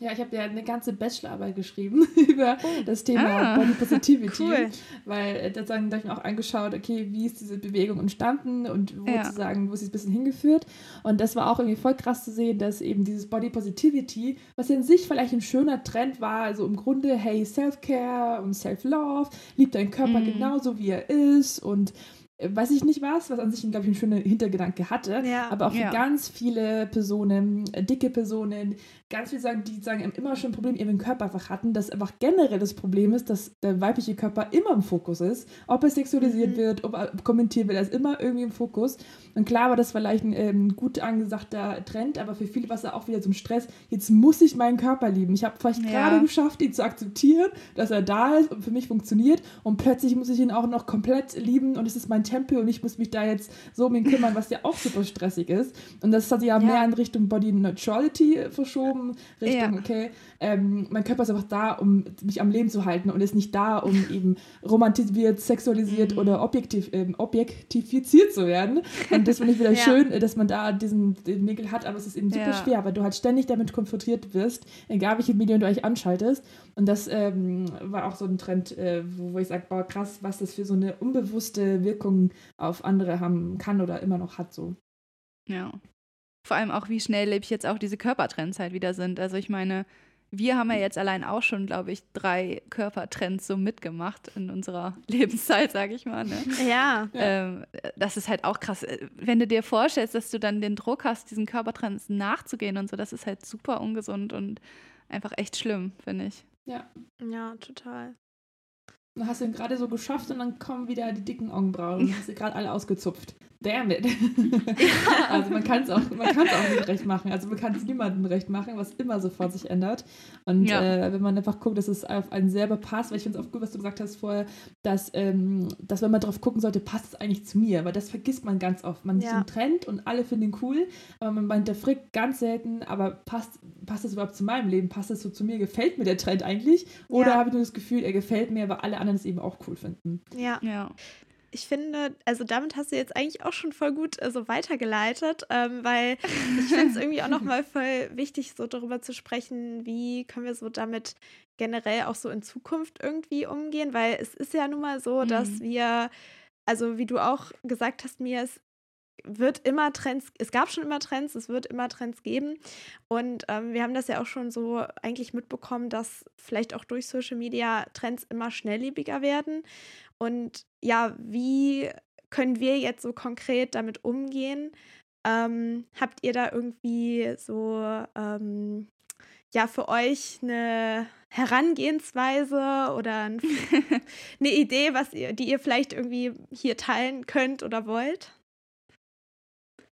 Ja, ich habe ja eine ganze Bachelorarbeit geschrieben über oh. das Thema ah, Body Positivity. Cool. Weil äh, da habe ich mir auch angeschaut, okay, wie ist diese Bewegung entstanden und wo ja. zu sagen, wo ist sie ein bisschen hingeführt. Und das war auch irgendwie voll krass zu sehen, dass eben dieses Body Positivity, was in sich vielleicht ein schöner Trend war, also im Grunde, hey, Self-Care und Self-Love, liebt deinen Körper mhm. genauso, wie er ist und weiß ich nicht was, was an sich, glaube ich, einen schönen Hintergedanke hatte, ja. aber auch für ja. ganz viele Personen, äh, dicke Personen, ganz viele sagen, die sagen immer schon ein Problem ihren Körper einfach hatten, dass einfach generell das Problem ist, dass der weibliche Körper immer im Fokus ist, ob er sexualisiert mhm. wird, ob er kommentiert wird, er ist immer irgendwie im Fokus. Und klar war das vielleicht ein ähm, gut angesagter Trend, aber für viele war es auch wieder ein Stress, jetzt muss ich meinen Körper lieben. Ich habe vielleicht ja. gerade geschafft, ihn zu akzeptieren, dass er da ist und für mich funktioniert und plötzlich muss ich ihn auch noch komplett lieben und es ist mein Tempel und ich muss mich da jetzt so um ihn kümmern, was ja auch super stressig ist. Und das hat sich ja, ja. mehr in Richtung Body Neutrality verschoben, Richtung, ja. okay, ähm, mein Körper ist einfach da, um mich am Leben zu halten und ist nicht da, um eben romantisiert, sexualisiert mhm. oder objektiv, ähm, objektifiziert zu werden. Und das finde ich wieder ja. schön, dass man da diesen Winkel hat, aber es ist eben super schwer, weil du halt ständig damit konfrontiert wirst, egal welche Medien du euch anschaltest. Und das ähm, war auch so ein Trend, äh, wo, wo ich sage, boah, krass, was das für so eine unbewusste Wirkung auf andere haben kann oder immer noch hat. So. Ja. Vor allem auch, wie schnelllebig jetzt auch diese Körpertrends halt wieder sind. Also ich meine, wir haben ja jetzt allein auch schon, glaube ich, drei Körpertrends so mitgemacht in unserer Lebenszeit, sage ich mal. Ne? Ja. Ähm, das ist halt auch krass. Wenn du dir vorstellst, dass du dann den Druck hast, diesen Körpertrends nachzugehen und so, das ist halt super ungesund und einfach echt schlimm, finde ich. Ja. Ja, total. Hast du ihn gerade so geschafft und dann kommen wieder die dicken Augenbrauen und hast sie gerade alle ausgezupft. Damn it. also man kann es auch, man auch nicht recht machen. Also man kann es niemandem recht machen, was immer sofort sich ändert. Und ja. äh, wenn man einfach guckt, dass es auf einen selber passt, weil ich finde es auch gut, was du gesagt hast vorher, dass, ähm, dass wenn man drauf gucken sollte, passt es eigentlich zu mir, weil das vergisst man ganz oft. Man ja. sieht einen Trend und alle finden ihn cool, aber man hinterfragt ganz selten, aber passt, passt das überhaupt zu meinem Leben? Passt das so zu mir? Gefällt mir der Trend eigentlich? Oder ja. habe ich nur das Gefühl, er gefällt mir, weil alle anderen es eben auch cool finden? Ja. ja. ich finde, also damit hast du jetzt eigentlich auch schon voll gut äh, so weitergeleitet, ähm, weil ich finde es irgendwie auch nochmal voll wichtig, so darüber zu sprechen, wie können wir so damit generell auch so in Zukunft irgendwie umgehen, weil es ist ja nun mal so, mhm. dass wir, also wie du auch gesagt hast, mir, es wird immer Trends, es gab schon immer Trends, es wird immer Trends geben. Und ähm, wir haben das ja auch schon so eigentlich mitbekommen, dass vielleicht auch durch Social Media Trends immer schnelllebiger werden. Und ja, wie können wir jetzt so konkret damit umgehen? Ähm, habt ihr da irgendwie so ähm, ja für euch eine Herangehensweise oder ein, eine Idee, was ihr, die ihr vielleicht irgendwie hier teilen könnt oder wollt?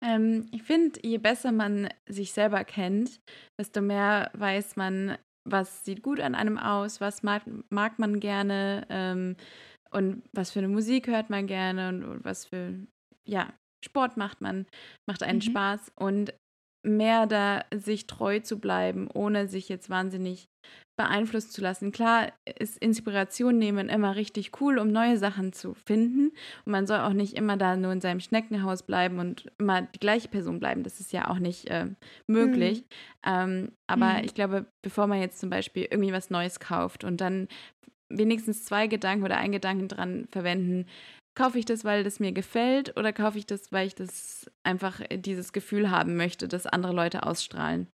Ähm, ich finde, je besser man sich selber kennt, desto mehr weiß man, was sieht gut an einem aus, was mag, mag man gerne ähm, und was für eine Musik hört man gerne und, und was für ja, Sport macht man, macht einen mhm. Spaß. Und mehr da sich treu zu bleiben, ohne sich jetzt wahnsinnig beeinflussen zu lassen. Klar ist Inspiration nehmen immer richtig cool, um neue Sachen zu finden. Und man soll auch nicht immer da nur in seinem Schneckenhaus bleiben und immer die gleiche Person bleiben. Das ist ja auch nicht äh, möglich. Mhm. Ähm, aber mhm. ich glaube, bevor man jetzt zum Beispiel irgendwie was Neues kauft und dann wenigstens zwei Gedanken oder einen Gedanken dran verwenden, kaufe ich das, weil das mir gefällt oder kaufe ich das, weil ich das einfach äh, dieses Gefühl haben möchte, dass andere Leute ausstrahlen.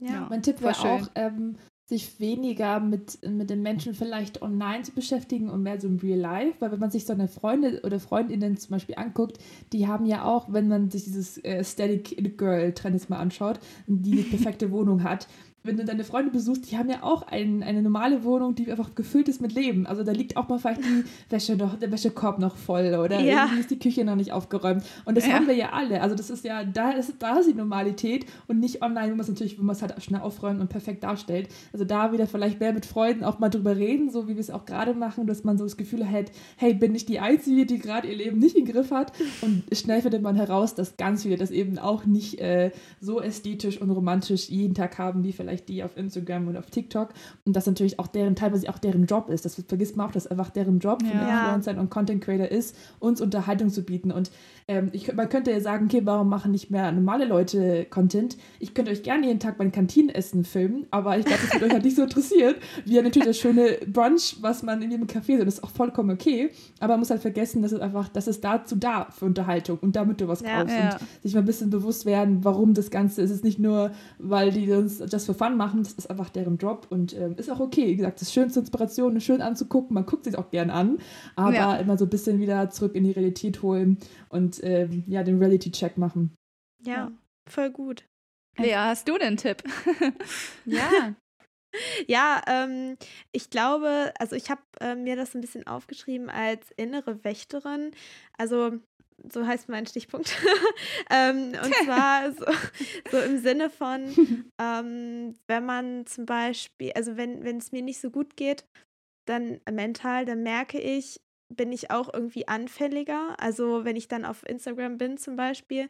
Ja, mein Tipp wäre auch, ähm, sich weniger mit, mit den Menschen vielleicht online zu beschäftigen und mehr so im Real Life, weil wenn man sich so eine Freunde oder Freundinnen zum Beispiel anguckt, die haben ja auch, wenn man sich dieses äh, Static Girl Trend jetzt mal anschaut, die die perfekte Wohnung hat, wenn du deine Freunde besuchst, die haben ja auch ein, eine normale Wohnung, die einfach gefüllt ist mit Leben. Also da liegt auch mal vielleicht die Wäsche noch, der Wäschekorb noch voll oder ja. irgendwie ist die Küche noch nicht aufgeräumt. Und das ja. haben wir ja alle. Also das ist ja, da ist, da ist die Normalität und nicht online, wo man es natürlich, wo man es halt schnell aufräumt und perfekt darstellt. Also da wieder vielleicht mehr mit Freunden auch mal drüber reden, so wie wir es auch gerade machen, dass man so das Gefühl hat, hey, bin ich die Einzige, die gerade ihr Leben nicht im Griff hat? Und schnell findet man heraus, dass ganz viele das eben auch nicht äh, so ästhetisch und romantisch jeden Tag haben, wie vielleicht vielleicht die auf Instagram und auf TikTok und das natürlich auch deren, teilweise auch deren Job ist. Das vergisst man auch, dass einfach deren Job von ja. Influencern und Content Creator ist, uns Unterhaltung zu bieten. Und ähm, ich, man könnte ja sagen, okay, warum machen nicht mehr normale Leute Content? Ich könnte euch gerne jeden Tag mein Kantinenessen filmen, aber ich glaube, das wird euch halt nicht so interessiert, wie ja natürlich das schöne Brunch, was man in jedem Café sieht. Das ist auch vollkommen okay, aber man muss halt vergessen, dass es einfach, das ist dazu da für Unterhaltung und damit du was ja. kaufst ja. und sich mal ein bisschen bewusst werden, warum das Ganze ist. Es ist nicht nur, weil die uns das für Fun machen, das ist einfach deren Job und ähm, ist auch okay. Wie gesagt, das ist schönste Inspiration, schön anzugucken, man guckt sich auch gern an, aber ja. immer so ein bisschen wieder zurück in die Realität holen und ähm, ja, den Reality-Check machen. Ja, ja, voll gut. Lea, hast du den Tipp? ja. Ja, ähm, ich glaube, also ich habe äh, mir das ein bisschen aufgeschrieben als innere Wächterin. Also so heißt mein Stichpunkt. ähm, und zwar so, so, im Sinne von, ähm, wenn man zum Beispiel, also wenn es mir nicht so gut geht, dann mental, dann merke ich, bin ich auch irgendwie anfälliger. Also wenn ich dann auf Instagram bin zum Beispiel,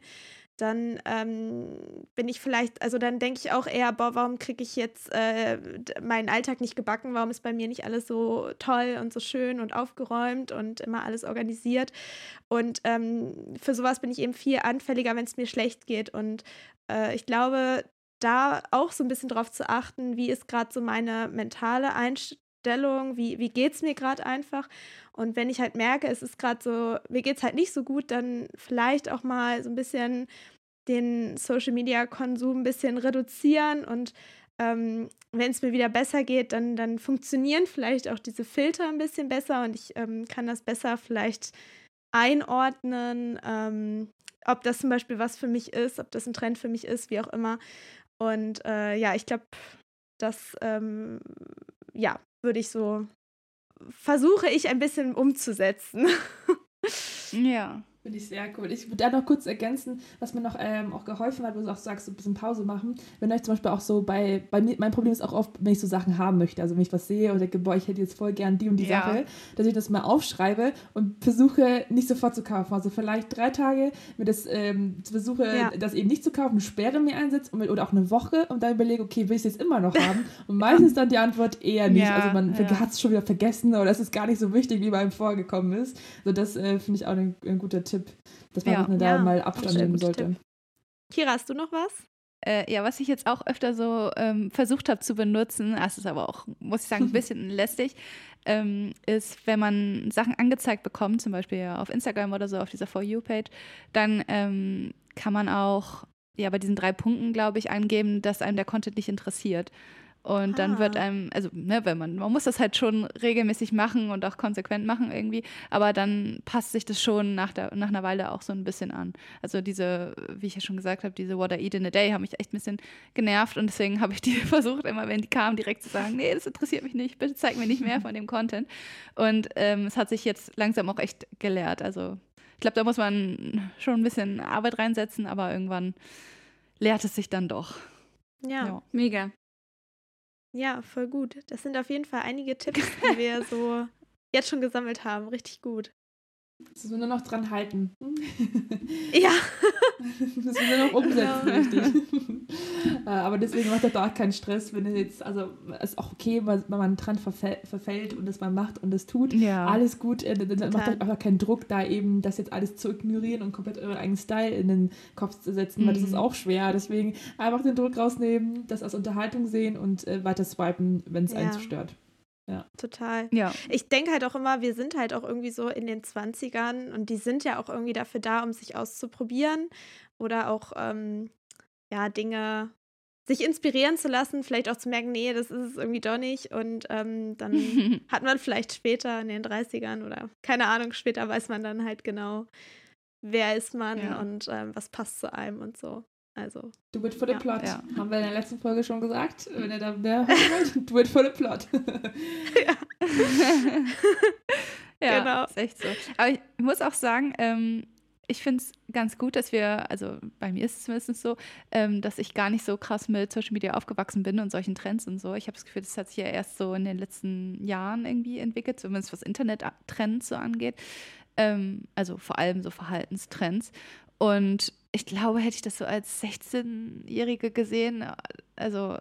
dann ähm, bin ich vielleicht, also dann denke ich auch eher, boah, warum kriege ich jetzt äh, meinen Alltag nicht gebacken? Warum ist bei mir nicht alles so toll und so schön und aufgeräumt und immer alles organisiert? Und ähm, für sowas bin ich eben viel anfälliger, wenn es mir schlecht geht. Und äh, ich glaube, da auch so ein bisschen drauf zu achten, wie ist gerade so meine mentale Einstellung, wie, wie geht es mir gerade einfach. Und wenn ich halt merke, es ist gerade so, mir geht es halt nicht so gut, dann vielleicht auch mal so ein bisschen den Social Media Konsum ein bisschen reduzieren und ähm, wenn es mir wieder besser geht, dann, dann funktionieren vielleicht auch diese Filter ein bisschen besser und ich ähm, kann das besser vielleicht einordnen, ähm, ob das zum Beispiel was für mich ist, ob das ein Trend für mich ist, wie auch immer. Und äh, ja, ich glaube, das ähm, ja, würde ich so versuche ich ein bisschen umzusetzen. ja. Finde ich sehr cool. Ich würde da noch kurz ergänzen, was mir noch ähm, auch geholfen hat, wo du auch sagst, so ein bisschen Pause machen. Wenn euch zum Beispiel auch so bei, bei mir, mein Problem ist auch oft, wenn ich so Sachen haben möchte, also wenn ich was sehe und denke, boah, ich hätte jetzt voll gern die und die ja. Sache, dass ich das mal aufschreibe und versuche nicht sofort zu kaufen. Also vielleicht drei Tage mir das ähm, versuche, ja. das eben nicht zu kaufen, eine Sperre mir einsetze oder auch eine Woche und dann überlege, okay, will ich es jetzt immer noch haben? Und meistens dann die Antwort eher nicht. Ja, also man hat es schon wieder vergessen oder es ist gar nicht so wichtig, wie bei einem vorgekommen ist. So das äh, finde ich auch ein, ein guter Tipp. Tipp, dass man ja. da ja, mal Abstand nehmen sollte. Tipp. Kira, hast du noch was? Äh, ja, was ich jetzt auch öfter so ähm, versucht habe zu benutzen, das ist aber auch, muss ich sagen, ein bisschen lästig, ähm, ist, wenn man Sachen angezeigt bekommt, zum Beispiel auf Instagram oder so, auf dieser For You-Page, dann ähm, kann man auch ja, bei diesen drei Punkten, glaube ich, angeben, dass einem der Content nicht interessiert. Und dann wird ah. einem, also ne, wenn man, man muss das halt schon regelmäßig machen und auch konsequent machen irgendwie, aber dann passt sich das schon nach, der, nach einer Weile auch so ein bisschen an. Also diese, wie ich ja schon gesagt habe, diese What I Eat in a Day haben mich echt ein bisschen genervt und deswegen habe ich die versucht, immer wenn die kamen, direkt zu sagen, nee, das interessiert mich nicht, bitte zeig mir nicht mehr von dem Content. Und ähm, es hat sich jetzt langsam auch echt gelehrt. Also ich glaube, da muss man schon ein bisschen Arbeit reinsetzen, aber irgendwann lehrt es sich dann doch. Ja, ja. mega. Ja, voll gut. Das sind auf jeden Fall einige Tipps, die wir so jetzt schon gesammelt haben. Richtig gut. Das müssen wir nur noch dran halten. Ja. Das müssen wir noch umsetzen, genau. richtig. Äh, aber deswegen macht das auch keinen Stress, wenn es jetzt, also es ist auch okay, wenn man dran verfällt und das man macht und das tut. Ja. Alles gut, äh, dann macht euch einfach keinen Druck, da eben das jetzt alles zu ignorieren und komplett euren eigenen Style in den Kopf zu setzen, mhm. weil das ist mhm. auch schwer. Deswegen einfach den Druck rausnehmen, das als Unterhaltung sehen und äh, weiter swipen, wenn es ja. einen stört. Ja. Total. Ja. Ich denke halt auch immer, wir sind halt auch irgendwie so in den 20ern und die sind ja auch irgendwie dafür da, um sich auszuprobieren oder auch ähm, ja, Dinge sich inspirieren zu lassen, vielleicht auch zu merken, nee, das ist es irgendwie doch nicht. Und ähm, dann hat man vielleicht später in den 30ern oder keine Ahnung, später weiß man dann halt genau, wer ist man ja. und ähm, was passt zu einem und so. Also. Do it for the ja, plot. Ja. Haben wir in der letzten Folge schon gesagt. Wenn ihr da mehr wollt, do it for the plot. ja. ja, genau. ist echt so. Aber ich muss auch sagen, ähm, ich finde es ganz gut, dass wir, also bei mir ist es zumindest so, ähm, dass ich gar nicht so krass mit Social Media aufgewachsen bin und solchen Trends und so. Ich habe das Gefühl, das hat sich ja erst so in den letzten Jahren irgendwie entwickelt, zumindest was Internet-Trends so angeht. Ähm, also vor allem so Verhaltenstrends. Und ich glaube, hätte ich das so als 16-Jährige gesehen, also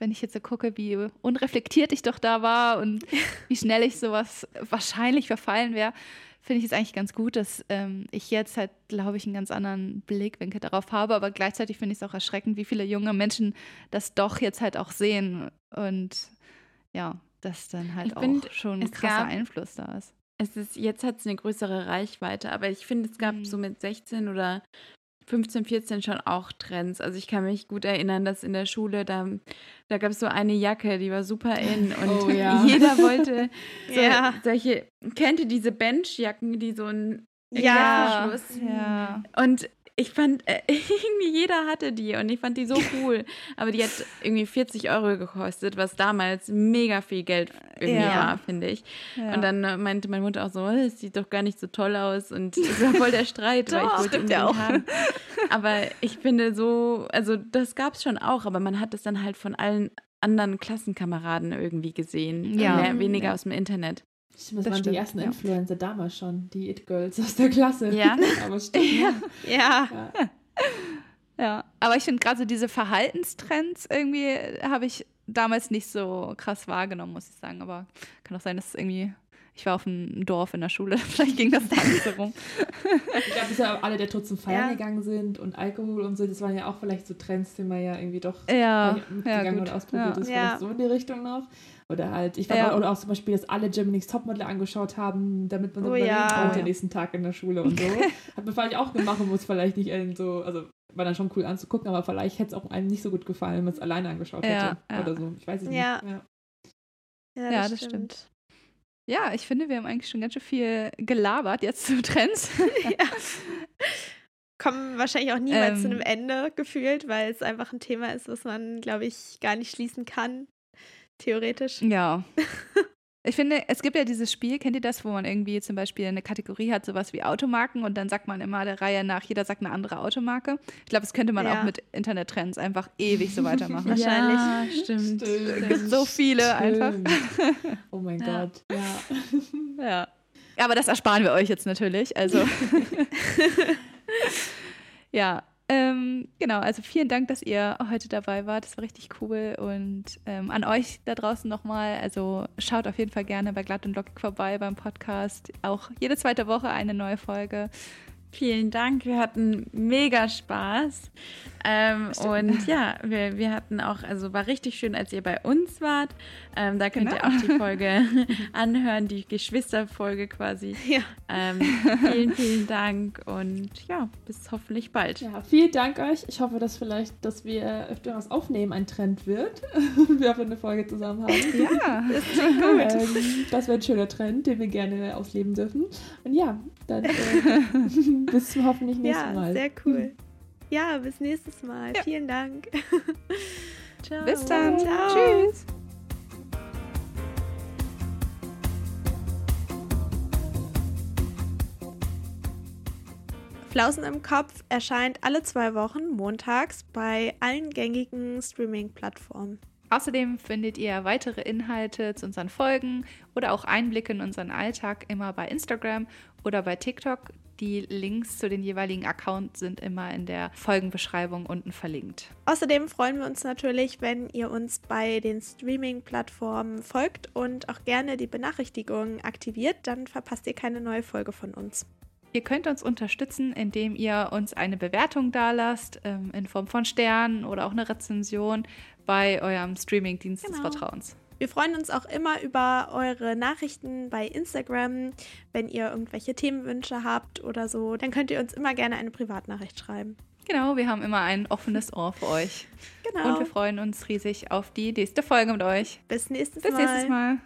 wenn ich jetzt so gucke, wie unreflektiert ich doch da war und wie schnell ich sowas wahrscheinlich verfallen wäre, finde ich es eigentlich ganz gut, dass ähm, ich jetzt halt, glaube ich, einen ganz anderen Blickwinkel darauf habe. Aber gleichzeitig finde ich es auch erschreckend, wie viele junge Menschen das doch jetzt halt auch sehen und ja, dass dann halt ich auch find, schon ein krasser Einfluss da ist es ist, jetzt hat es eine größere Reichweite, aber ich finde, es gab mhm. so mit 16 oder 15, 14 schon auch Trends. Also ich kann mich gut erinnern, dass in der Schule, da, da gab es so eine Jacke, die war super in und oh, ja. jeder wollte so, ja. solche, kennt ihr diese Benchjacken, die so ein ja, ja. Und ich fand, äh, irgendwie jeder hatte die und ich fand die so cool. Aber die hat irgendwie 40 Euro gekostet, was damals mega viel Geld irgendwie ja. war, finde ich. Ja. Und dann äh, meinte meine Mutter auch so, es oh, sieht doch gar nicht so toll aus und es war voll der Streit, weil ich wollte unbedingt auch. haben. Aber ich finde so, also das gab es schon auch, aber man hat es dann halt von allen anderen Klassenkameraden irgendwie gesehen. Ja. Mehr, weniger ja. aus dem Internet. Stimmt, das, das waren stimmt, die ersten ja. Influencer damals schon, die It-Girls aus der Klasse. Ja. Aber stimmt. ja. ja. ja. ja. aber ich finde gerade so diese Verhaltenstrends irgendwie habe ich damals nicht so krass wahrgenommen, muss ich sagen. Aber kann auch sein, dass es irgendwie ich war auf einem Dorf in der Schule, vielleicht ging das da nicht so rum. ich glaube, dass ja alle, der tot zum Feiern ja. gegangen sind und Alkohol und so, das waren ja auch vielleicht so Trends, die man ja irgendwie doch ja, mitgegangen ja, oder ausprobiert ist. Vielleicht so in die Richtung noch. Oder halt, ich fand ja. auch, oder auch zum Beispiel, dass alle Germany's Topmodel angeschaut haben, damit man so oh, ja. konnte, den nächsten Tag in der Schule und so. Hat man vielleicht auch gemacht und muss vielleicht nicht so, also war dann schon cool anzugucken, aber vielleicht hätte es auch einem nicht so gut gefallen, wenn man es alleine angeschaut hätte. Ja, oder so. Ich weiß es ja. nicht. Ja, ja das, das stimmt. stimmt. Ja, ich finde, wir haben eigentlich schon ganz schön viel gelabert jetzt zu Trends. ja. Kommen wahrscheinlich auch niemals ähm, zu einem Ende gefühlt, weil es einfach ein Thema ist, was man, glaube ich, gar nicht schließen kann. Theoretisch. Ja. Ich finde, es gibt ja dieses Spiel, kennt ihr das, wo man irgendwie zum Beispiel eine Kategorie hat, sowas wie Automarken und dann sagt man immer der Reihe nach, jeder sagt eine andere Automarke. Ich glaube, das könnte man ja. auch mit Internettrends einfach ewig so weitermachen. Wahrscheinlich. Ja, stimmt. Es gibt so viele stimmt. einfach. Oh mein ja. Gott, ja. ja. Aber das ersparen wir euch jetzt natürlich. Also. ja, genau, also vielen Dank, dass ihr heute dabei wart. Das war richtig cool. Und ähm, an euch da draußen nochmal, also schaut auf jeden Fall gerne bei Glatt und Lockig vorbei beim Podcast. Auch jede zweite Woche eine neue Folge. Vielen Dank. Wir hatten mega Spaß. Ähm, und ja, wir, wir hatten auch, also war richtig schön, als ihr bei uns wart. Ähm, da könnt genau. ihr auch die Folge anhören, die Geschwisterfolge quasi. Ja. Ähm, vielen, vielen Dank und ja, bis hoffentlich bald. Ja, vielen Dank euch. Ich hoffe, dass vielleicht, dass wir öfter was aufnehmen, ein Trend wird. wir haben eine Folge zusammen haben. Ja, das klingt gut. Ähm, das wäre ein schöner Trend, den wir gerne ausleben dürfen. Und ja, dann äh, bis zum hoffentlich nächsten ja, Mal. Sehr cool. Ja, bis nächstes Mal. Ja. Vielen Dank. Ciao. Bis dann. Ciao. Tschüss. Flausen im Kopf erscheint alle zwei Wochen montags bei allen gängigen Streaming-Plattformen. Außerdem findet ihr weitere Inhalte zu unseren Folgen oder auch Einblicke in unseren Alltag immer bei Instagram oder bei TikTok. Die Links zu den jeweiligen Accounts sind immer in der Folgenbeschreibung unten verlinkt. Außerdem freuen wir uns natürlich, wenn ihr uns bei den Streaming-Plattformen folgt und auch gerne die Benachrichtigungen aktiviert. Dann verpasst ihr keine neue Folge von uns. Ihr könnt uns unterstützen, indem ihr uns eine Bewertung dalasst, ähm, in Form von Sternen oder auch eine Rezension bei eurem Streaming-Dienst genau. des Vertrauens. Wir freuen uns auch immer über eure Nachrichten bei Instagram. Wenn ihr irgendwelche Themenwünsche habt oder so, dann könnt ihr uns immer gerne eine Privatnachricht schreiben. Genau, wir haben immer ein offenes Ohr für euch. Genau. Und wir freuen uns riesig auf die nächste Folge mit euch. Bis nächstes Bis Mal. Bis nächstes Mal.